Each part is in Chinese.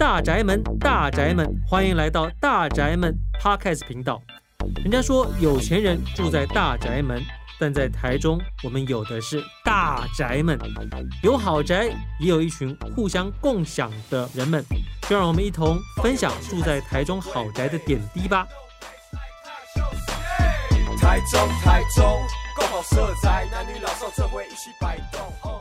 大宅门，大宅门，欢迎来到大宅门 Podcast 频道。人家说有钱人住在大宅门，但在台中，我们有的是大宅门，有豪宅，也有一群互相共享的人们。就让我们一同分享住在台中豪宅的点滴吧。台中，台中，够好色彩，男女老少这回一起摆动。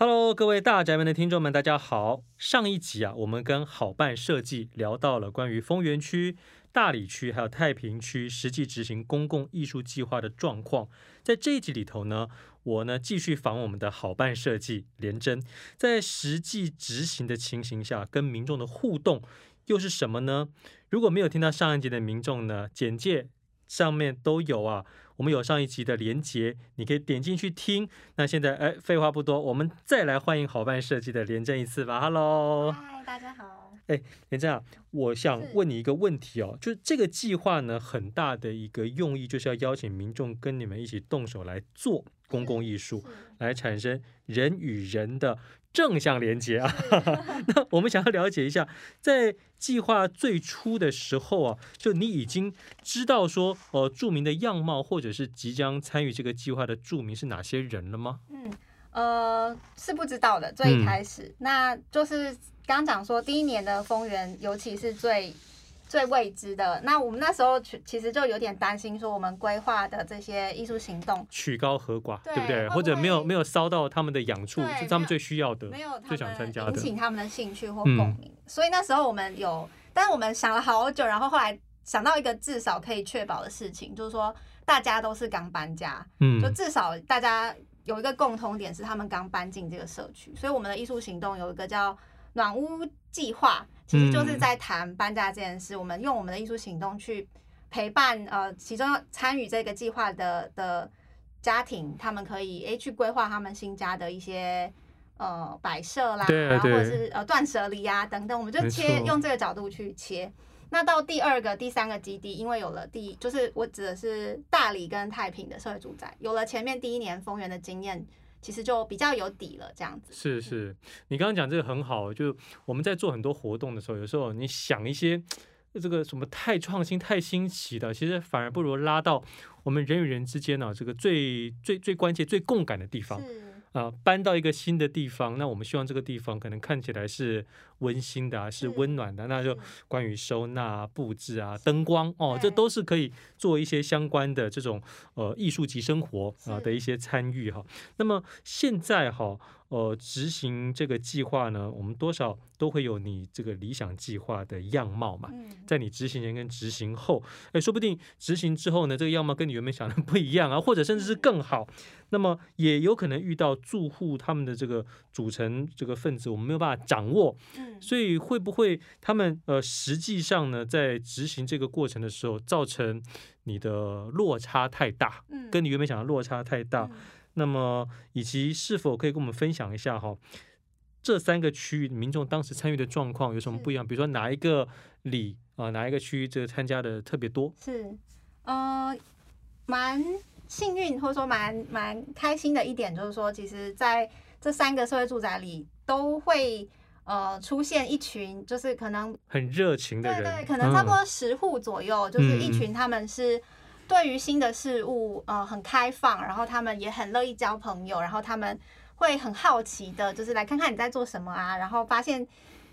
Hello，各位大宅门的听众们，大家好。上一集啊，我们跟好办设计聊到了关于丰原区、大里区还有太平区实际执行公共艺术计划的状况。在这一集里头呢，我呢继续访我们的好办设计连真，在实际执行的情形下，跟民众的互动又是什么呢？如果没有听到上一集的民众呢，简介上面都有啊。我们有上一集的连结，你可以点进去听。那现在，哎，废话不多，我们再来欢迎好办设计的连真一次吧。Hello，嗨，大家好。哎，连真啊，我想问你一个问题哦，就是这个计划呢，很大的一个用意就是要邀请民众跟你们一起动手来做公共艺术，来产生人与人的。正向连接啊，那我们想要了解一下，在计划最初的时候啊，就你已经知道说，呃，著名的样貌，或者是即将参与这个计划的著名是哪些人了吗？嗯，呃，是不知道的。最一开始，嗯、那就是刚讲说，第一年的丰原，尤其是最。最未知的，那我们那时候其实就有点担心，说我们规划的这些艺术行动曲高和寡，对不对？或者没有没有烧到他们的痒处，是他们最需要的，没有最想参加的，引起他们的兴趣或共鸣。嗯、所以那时候我们有，但是我们想了好久，然后后来想到一个至少可以确保的事情，就是说大家都是刚搬家，嗯，就至少大家有一个共同点是他们刚搬进这个社区，所以我们的艺术行动有一个叫暖屋计划。其实就是在谈搬家这件事，嗯、我们用我们的艺术行动去陪伴呃，其中参与这个计划的的家庭，他们可以诶去规划他们新家的一些呃摆设啦，对对，或者是呃断舍离啊等等，我们就切用这个角度去切。那到第二个、第三个基地，因为有了第就是我指的是大理跟太平的社会住宅，有了前面第一年丰原的经验。其实就比较有底了，这样子。是是，你刚刚讲这个很好，就我们在做很多活动的时候，有时候你想一些这个什么太创新、太新奇的，其实反而不如拉到我们人与人之间呢，这个最最最关键、最共感的地方。啊，搬到一个新的地方，那我们希望这个地方可能看起来是温馨的啊，是温暖的。那就关于收纳、布置啊、灯光哦，这都是可以做一些相关的这种呃艺术级生活啊的一些参与哈。那么现在哈。呃，执行这个计划呢，我们多少都会有你这个理想计划的样貌嘛。在你执行前跟执行后，哎，说不定执行之后呢，这个样貌跟你原本想的不一样啊，或者甚至是更好。那么也有可能遇到住户他们的这个组成这个分子，我们没有办法掌握。所以会不会他们呃，实际上呢，在执行这个过程的时候，造成你的落差太大，跟你原本想的落差太大。那么，以及是否可以跟我们分享一下哈，这三个区域民众当时参与的状况有什么不一样？比如说哪一个里啊，哪一个区域这个参加的特别多？是，呃，蛮幸运或者说蛮蛮开心的一点就是说，其实在这三个社会住宅里都会呃出现一群，就是可能很热情的人，对对，可能差不多十户左右，嗯、就是一群他们是。对于新的事物，呃，很开放，然后他们也很乐意交朋友，然后他们会很好奇的，就是来看看你在做什么啊，然后发现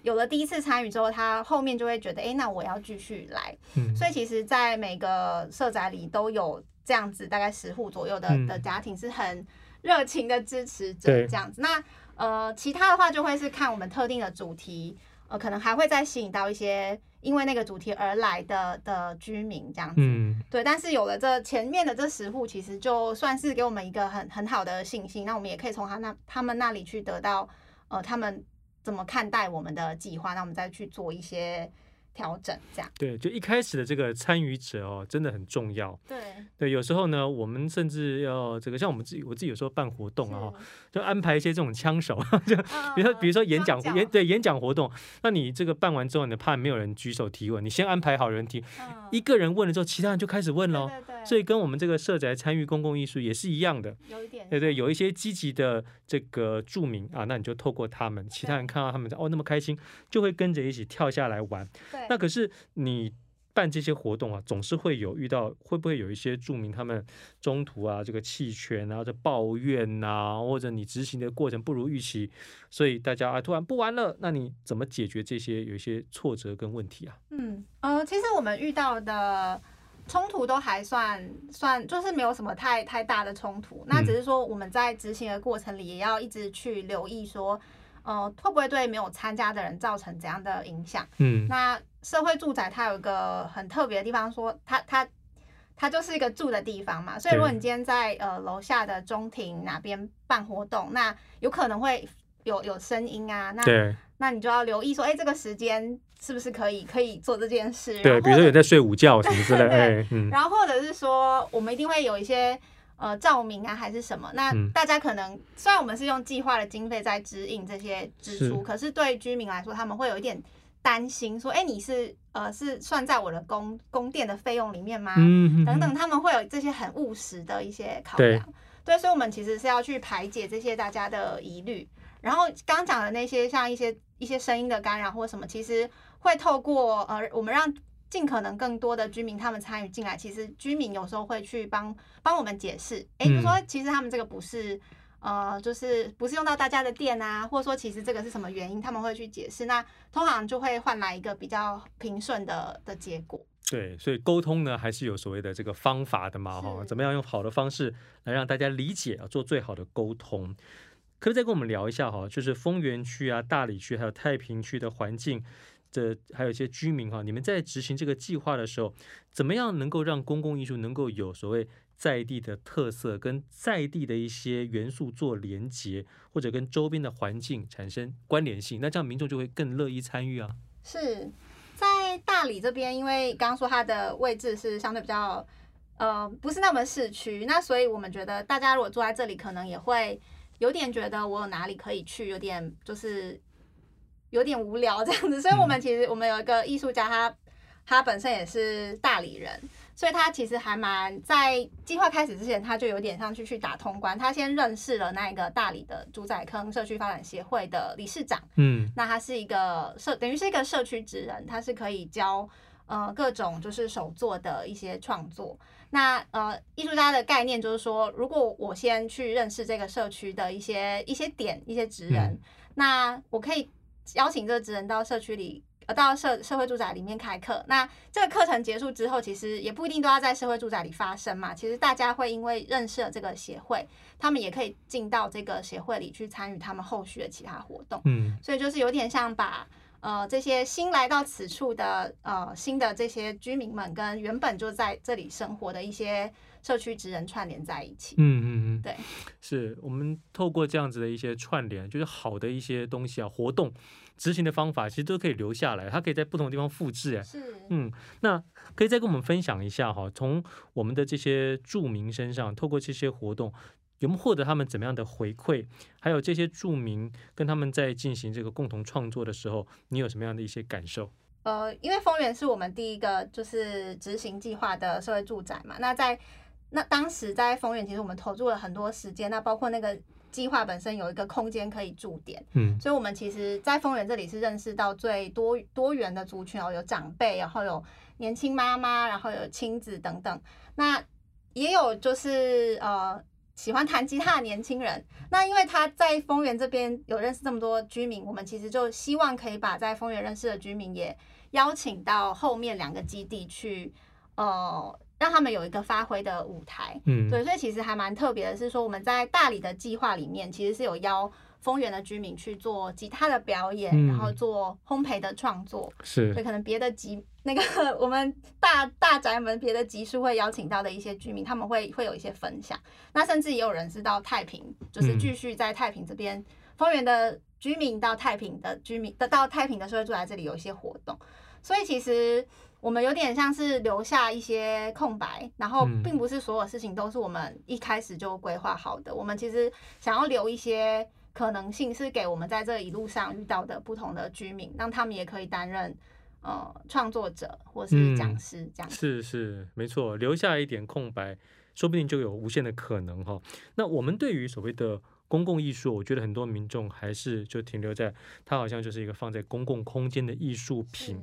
有了第一次参与之后，他后面就会觉得，哎，那我要继续来。嗯，所以其实，在每个社宅里都有这样子，大概十户左右的的家庭是很热情的支持者，这样子。那呃，其他的话就会是看我们特定的主题，呃，可能还会再吸引到一些。因为那个主题而来的的居民这样子，嗯，对，但是有了这前面的这十户，其实就算是给我们一个很很好的信心。那我们也可以从他那他们那里去得到，呃，他们怎么看待我们的计划，那我们再去做一些调整，这样。对，就一开始的这个参与者哦，真的很重要。对对，有时候呢，我们甚至要这个，像我们自己，我自己有时候办活动啊，就安排一些这种枪手，就比如说比如说演讲演、呃、对演讲活动，那你这个办完之后，你怕没有人举手提问，你先安排好人提，呃、一个人问了之后，其他人就开始问喽。对对对。所以跟我们这个社宅参与公共艺术也是一样的，有一点。对对，有一些积极的这个著名啊，那你就透过他们，其他人看到他们哦那么开心，就会跟着一起跳下来玩。对。那可是你办这些活动啊，总是会有遇到，会不会有一些著名他们中途啊这个弃权啊，这抱怨呐、啊，或者你执行的过程不如预期，所以大家啊突然不玩了，那你怎么解决这些有一些挫折跟问题啊？嗯呃，其实我们遇到的。冲突都还算算，就是没有什么太太大的冲突。那只是说我们在执行的过程里，也要一直去留意说，呃，会不会对没有参加的人造成怎样的影响？嗯，那社会住宅它有一个很特别的地方，说它它它就是一个住的地方嘛。所以如果你今天在呃楼下的中庭哪边办活动，那有可能会有有声音啊。那对。那你就要留意说，哎、欸，这个时间是不是可以可以做这件事？对，比如说有在睡午觉什么之类的。对，嗯。然后或者是说，我们一定会有一些呃照明啊，还是什么？那大家可能、嗯、虽然我们是用计划的经费在指引这些支出，是可是对居民来说，他们会有一点担心，说，哎、欸，你是呃是算在我的供供电的费用里面吗？等等，他们会有这些很务实的一些考量。对，对，所以我们其实是要去排解这些大家的疑虑。然后刚讲的那些，像一些一些声音的干扰或什么，其实会透过呃，我们让尽可能更多的居民他们参与进来。其实居民有时候会去帮帮我们解释，哎，就说其实他们这个不是呃，就是不是用到大家的电啊，或者说其实这个是什么原因，他们会去解释。那通常就会换来一个比较平顺的的结果。对，所以沟通呢，还是有所谓的这个方法的嘛，哈，怎么样用好的方式来让大家理解啊，做最好的沟通。可不可以再跟我们聊一下哈，就是丰原区啊、大理区还有太平区的环境的，还有一些居民哈，你们在执行这个计划的时候，怎么样能够让公共艺术能够有所谓在地的特色，跟在地的一些元素做连接，或者跟周边的环境产生关联性？那这样民众就会更乐意参与啊。是在大理这边，因为刚刚说它的位置是相对比较呃不是那么市区，那所以我们觉得大家如果坐在这里，可能也会。有点觉得我有哪里可以去，有点就是有点无聊这样子，所以我们其实我们有一个艺术家他，他他本身也是大理人，所以他其实还蛮在计划开始之前，他就有点上去去打通关，他先认识了那个大理的竹仔坑社区发展协会的理事长，嗯，那他是一个社等于是一个社区职人，他是可以教呃各种就是手作的一些创作。那呃，艺术家的概念就是说，如果我先去认识这个社区的一些一些点、一些职人，嗯、那我可以邀请这个职人到社区里，呃，到社社会住宅里面开课。那这个课程结束之后，其实也不一定都要在社会住宅里发生嘛。其实大家会因为认识了这个协会，他们也可以进到这个协会里去参与他们后续的其他活动。嗯，所以就是有点像把。呃，这些新来到此处的呃新的这些居民们，跟原本就在这里生活的一些社区职人串联在一起。嗯嗯嗯，对，是我们透过这样子的一些串联，就是好的一些东西啊，活动执行的方法，其实都可以留下来，它可以在不同的地方复制。哎，是，嗯，那可以再跟我们分享一下哈，从我们的这些住民身上，透过这些活动。有没有获得他们怎么样的回馈？还有这些住民跟他们在进行这个共同创作的时候，你有什么样的一些感受？呃，因为丰原是我们第一个就是执行计划的社会住宅嘛。那在那当时在丰原，其实我们投入了很多时间。那包括那个计划本身有一个空间可以驻点，嗯，所以我们其实，在丰原这里是认识到最多多元的族群哦，有长辈，然后有年轻妈妈，然后有亲子等等。那也有就是呃。喜欢弹吉他的年轻人，那因为他在丰原这边有认识这么多居民，我们其实就希望可以把在丰原认识的居民也邀请到后面两个基地去，呃，让他们有一个发挥的舞台。嗯，对，所以其实还蛮特别的是说，我们在大理的计划里面，其实是有邀。丰原的居民去做吉他的表演，嗯、然后做烘焙的创作，是，所以可能别的集那个我们大大宅门别的集数会邀请到的一些居民，他们会会有一些分享。那甚至也有人是到太平，就是继续在太平这边，丰、嗯、原的居民到太平的居民的到太平的社会住在这里有一些活动。所以其实我们有点像是留下一些空白，然后并不是所有事情都是我们一开始就规划好的。我们其实想要留一些可能性，是给我们在这一路上遇到的不同的居民，让他们也可以担任呃创作者或是讲师这样。是是没错，留下一点空白，说不定就有无限的可能哈。那我们对于所谓的公共艺术，我觉得很多民众还是就停留在它好像就是一个放在公共空间的艺术品。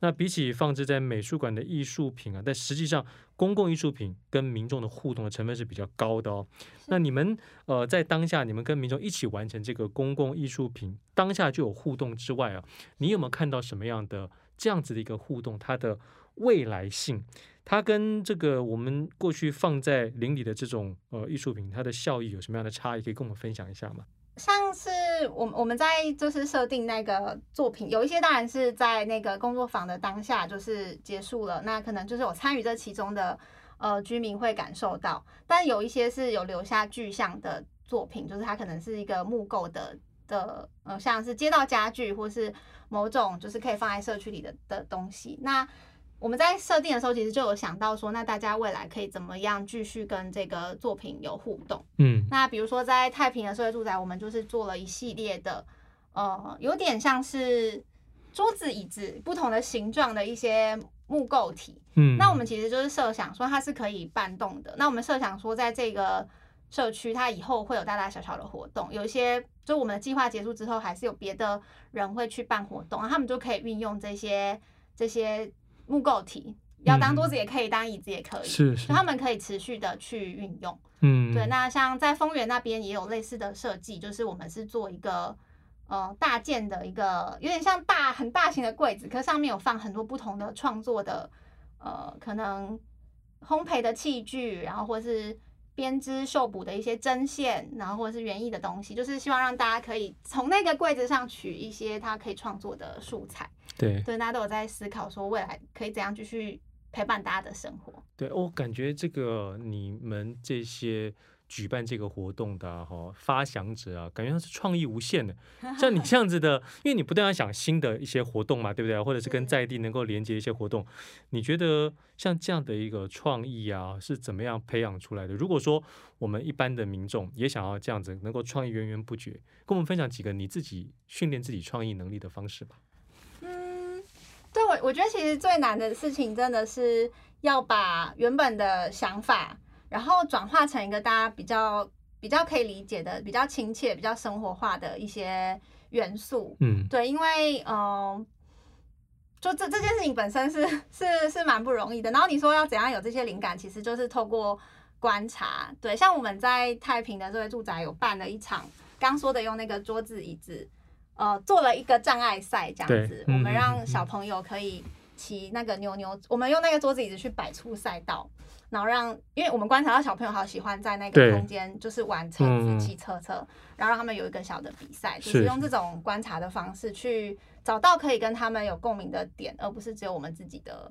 那比起放置在美术馆的艺术品啊，但实际上公共艺术品跟民众的互动的成分是比较高的哦。那你们呃在当下，你们跟民众一起完成这个公共艺术品，当下就有互动之外啊，你有没有看到什么样的这样子的一个互动？它的未来性？它跟这个我们过去放在邻里的这种呃艺术品，它的效益有什么样的差异？可以跟我们分享一下吗？是我我们在就是设定那个作品，有一些当然是在那个工作坊的当下就是结束了，那可能就是我参与这其中的呃居民会感受到，但有一些是有留下具象的作品，就是它可能是一个木构的的呃像是街道家具或是某种就是可以放在社区里的的东西，那。我们在设定的时候，其实就有想到说，那大家未来可以怎么样继续跟这个作品有互动？嗯，那比如说在太平的社会住宅，我们就是做了一系列的，呃，有点像是桌子、椅子不同的形状的一些木构体。嗯，那我们其实就是设想说它是可以搬动的。那我们设想说，在这个社区，它以后会有大大小小的活动，有一些就我们的计划结束之后，还是有别的人会去办活动，他们就可以运用这些这些。木构体要当桌子也可以，当椅子也可以，是是，他们可以持续的去运用。嗯，对。那像在丰原那边也有类似的设计，就是我们是做一个呃大件的一个，有点像大很大型的柜子，可上面有放很多不同的创作的呃可能烘焙的器具，然后或是编织绣补的一些针线，然后或者是园艺的东西，就是希望让大家可以从那个柜子上取一些他可以创作的素材。对，对，大家都有在思考说未来可以怎样继续陪伴大家的生活。对，我感觉这个你们这些举办这个活动的哈、啊、发想者啊，感觉他是创意无限的。像你 这样子的，因为你不断要想新的一些活动嘛，对不对？或者是跟在地能够连接一些活动，你觉得像这样的一个创意啊，是怎么样培养出来的？如果说我们一般的民众也想要这样子能够创意源源不绝，跟我们分享几个你自己训练自己创意能力的方式吧。对，我我觉得其实最难的事情，真的是要把原本的想法，然后转化成一个大家比较比较可以理解的、比较亲切、比较生活化的一些元素。嗯，对，因为嗯、呃，就这这件事情本身是是是蛮不容易的。然后你说要怎样有这些灵感，其实就是透过观察。对，像我们在太平的这位住宅有办了一场，刚说的用那个桌子椅子。呃，做了一个障碍赛这样子，我们让小朋友可以骑那个牛牛，我们用那个桌子椅子去摆出赛道，然后让，因为我们观察到小朋友好喜欢在那个空间就是玩车子、骑车车，然后让他们有一个小的比赛，就是用这种观察的方式去找到可以跟他们有共鸣的点，而不是只有我们自己的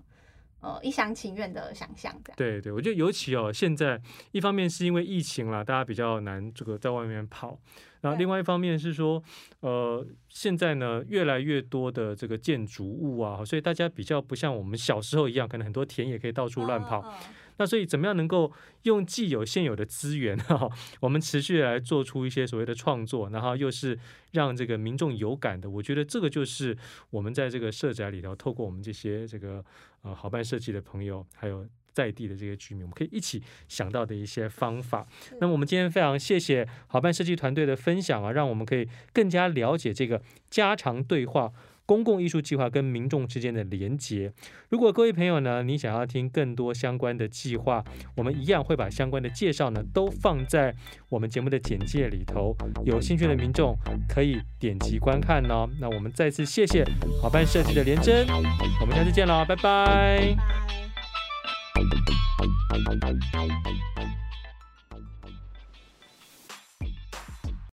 呃一厢情愿的想象这样。对对，我觉得尤其哦，现在一方面是因为疫情啦，大家比较难这个在外面跑。然后另外一方面是说，呃，现在呢越来越多的这个建筑物啊，所以大家比较不像我们小时候一样，可能很多田野可以到处乱跑。那所以怎么样能够用既有现有的资源哈，我们持续来做出一些所谓的创作，然后又是让这个民众有感的，我觉得这个就是我们在这个社宅里头，透过我们这些这个呃好办设计的朋友，还有。在地的这些居民，我们可以一起想到的一些方法。那么我们今天非常谢谢好办设计团队的分享啊，让我们可以更加了解这个家常对话公共艺术计划跟民众之间的连结。如果各位朋友呢，你想要听更多相关的计划，我们一样会把相关的介绍呢都放在我们节目的简介里头。有兴趣的民众可以点击观看哦。那我们再次谢谢好办设计的连真，我们下次见喽，拜拜。